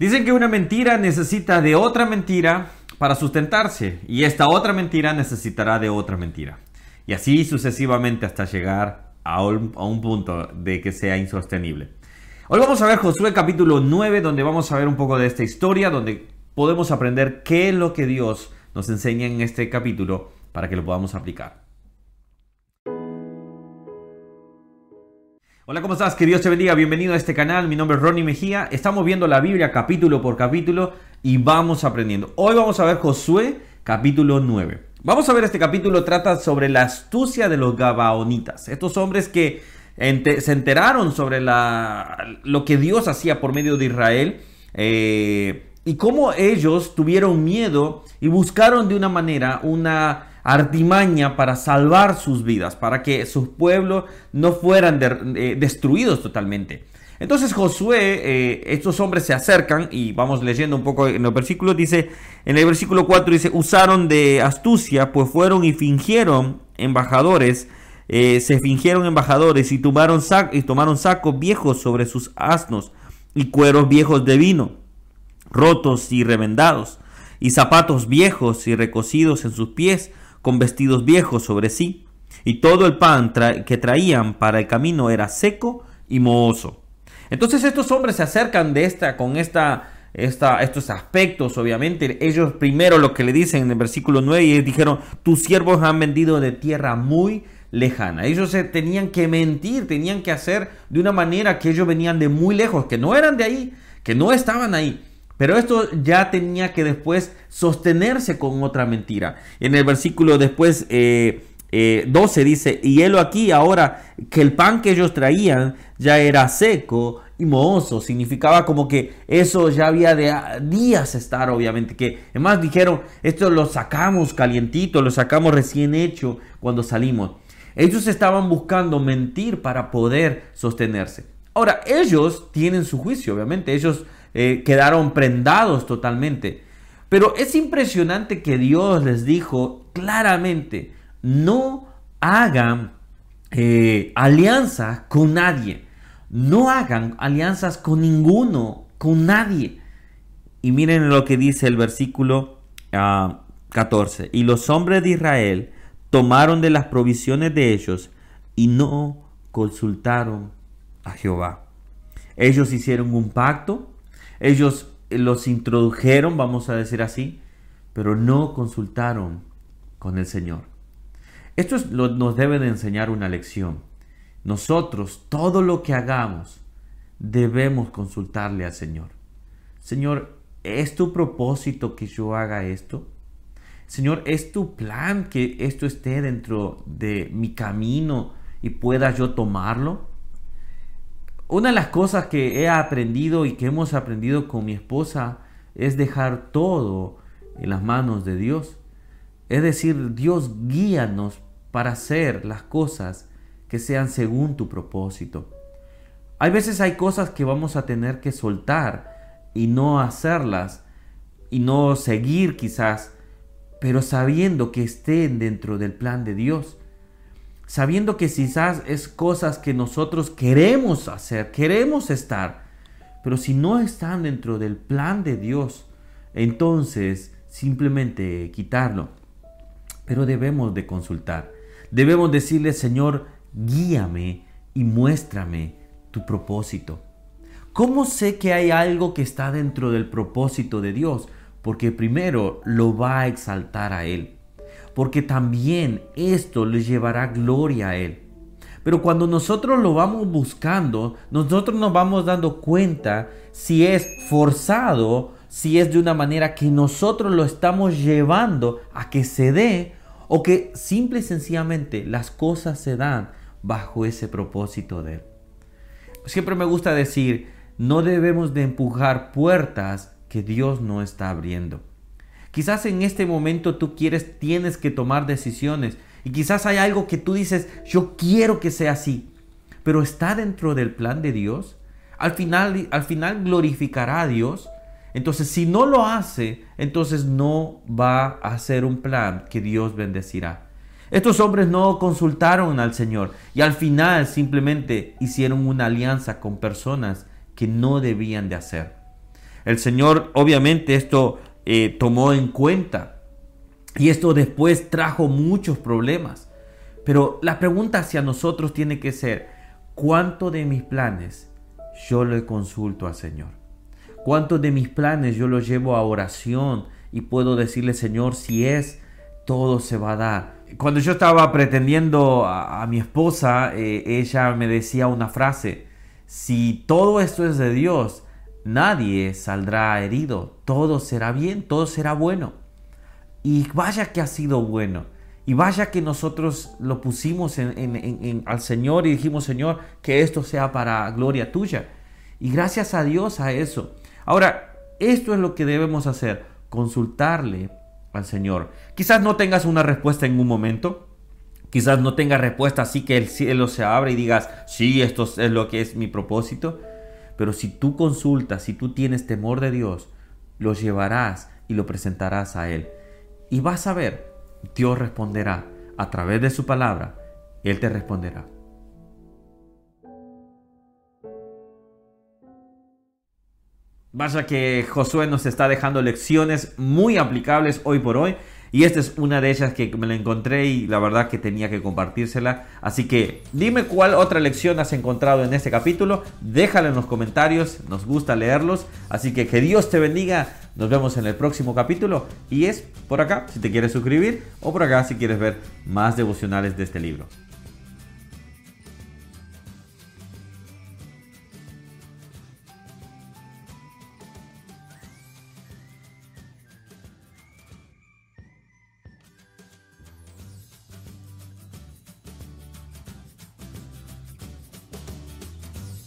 Dicen que una mentira necesita de otra mentira para sustentarse y esta otra mentira necesitará de otra mentira. Y así sucesivamente hasta llegar a un, punto de que sea insostenible. Hoy vamos a ver Josué capítulo 9 donde vamos a ver un poco de esta historia, donde podemos aprender qué es lo que Dios nos enseña en este capítulo para que lo podamos aplicar. Hola, ¿cómo estás? Que Dios te bendiga. Bienvenido a este canal. Mi nombre es Ronnie Mejía. Estamos viendo la Biblia capítulo por capítulo y vamos aprendiendo. Hoy vamos a ver Josué capítulo 9. Vamos a ver este capítulo trata sobre la astucia de los Gabaonitas. Estos hombres que se enteraron sobre la, lo que Dios hacía por medio de Israel. Eh, y cómo ellos tuvieron miedo y buscaron de una manera una artimaña para salvar sus vidas, para que sus pueblos no fueran eh, destruidos totalmente. Entonces Josué, eh, estos hombres se acercan y vamos leyendo un poco en los versículos, dice, en el versículo 4 dice, usaron de astucia, pues fueron y fingieron embajadores, eh, se fingieron embajadores y tomaron, y tomaron sacos viejos sobre sus asnos y cueros viejos de vino, rotos y revendados, y zapatos viejos y recocidos en sus pies, con vestidos viejos sobre sí, y todo el pan que traían para el camino era seco y mohoso. Entonces estos hombres se acercan de esta, con esta, esta, estos aspectos, obviamente. Ellos primero lo que le dicen en el versículo 9, y dijeron, tus siervos han vendido de tierra muy lejana. Ellos se tenían que mentir, tenían que hacer de una manera que ellos venían de muy lejos, que no eran de ahí, que no estaban ahí. Pero esto ya tenía que después sostenerse con otra mentira. En el versículo después eh, 12 eh, dice, y él aquí ahora que el pan que ellos traían ya era seco y mohoso, significaba como que eso ya había de días estar, obviamente, que además dijeron, esto lo sacamos calientito, lo sacamos recién hecho cuando salimos. Ellos estaban buscando mentir para poder sostenerse. Ahora, ellos tienen su juicio, obviamente, ellos eh, quedaron prendados totalmente. Pero es impresionante que Dios les dijo claramente, no hagan eh, alianza con nadie. No hagan alianzas con ninguno, con nadie. Y miren lo que dice el versículo 14. Ah, y los hombres de Israel tomaron de las provisiones de ellos y no consultaron a Jehová. Ellos hicieron un pacto ellos los introdujeron, vamos a decir así, pero no consultaron con el Señor. Esto nos debe de enseñar una lección. Nosotros, todo lo que hagamos, debemos consultarle al Señor. Señor, ¿es tu propósito que yo haga esto? Señor, ¿es tu plan que esto esté dentro de mi camino y pueda yo tomarlo? Una de las cosas que he aprendido y que hemos aprendido con mi esposa es dejar todo en las manos de Dios. Es decir, Dios guíanos para hacer las cosas que sean según tu propósito. Hay veces hay cosas que vamos a tener que soltar y no hacerlas y no seguir quizás, pero sabiendo que estén dentro del plan de Dios sabiendo que quizás es cosas que nosotros queremos hacer, queremos estar, pero si no están dentro del plan de Dios, entonces simplemente quitarlo. Pero debemos de consultar, debemos decirle, Señor, guíame y muéstrame tu propósito. ¿Cómo sé que hay algo que está dentro del propósito de Dios? Porque primero lo va a exaltar a Él porque también esto le llevará gloria a Él. Pero cuando nosotros lo vamos buscando, nosotros nos vamos dando cuenta si es forzado, si es de una manera que nosotros lo estamos llevando a que se dé o que simple y sencillamente las cosas se dan bajo ese propósito de Él. Siempre me gusta decir, no debemos de empujar puertas que Dios no está abriendo. Quizás en este momento tú quieres, tienes que tomar decisiones. Y quizás hay algo que tú dices, yo quiero que sea así. Pero está dentro del plan de Dios. Al final, al final glorificará a Dios. Entonces, si no lo hace, entonces no va a ser un plan que Dios bendecirá. Estos hombres no consultaron al Señor y al final simplemente hicieron una alianza con personas que no debían de hacer. El Señor obviamente esto eh, tomó en cuenta y esto después trajo muchos problemas. Pero la pregunta hacia nosotros tiene que ser, ¿cuánto de mis planes yo le consulto al Señor? ¿Cuántos de mis planes yo los llevo a oración y puedo decirle, Señor, si es, todo se va a dar? Cuando yo estaba pretendiendo a, mi esposa, eh, ella me decía una frase, si todo esto es de Dios, nadie saldrá herido, todo será bien, todo será bueno. Y vaya que ha sido bueno. Y vaya que nosotros lo pusimos en, al Señor y dijimos, Señor, que esto sea para gloria tuya. Y gracias a Dios a eso. Ahora, esto es lo que debemos hacer, consultarle al Señor. Quizás no tengas una respuesta en un momento, quizás no tengas respuesta así que el cielo se abre y digas, sí, esto es lo que es mi propósito. Pero si tú consultas, si tú tienes temor de Dios, lo llevarás y lo presentarás a Él. Y vas a ver, Dios responderá a través de su palabra, Él te responderá. Vaya que Josué nos está dejando lecciones muy aplicables hoy por hoy. Y esta es una de ellas que me la encontré y la verdad que tenía que compartírsela. Así que dime cuál otra lección has encontrado en este capítulo. Déjala en los comentarios, nos gusta leerlos. Así que que Dios te bendiga. Nos vemos en el próximo capítulo. Y es por acá si te quieres suscribir o por acá si quieres ver más devocionales de este libro.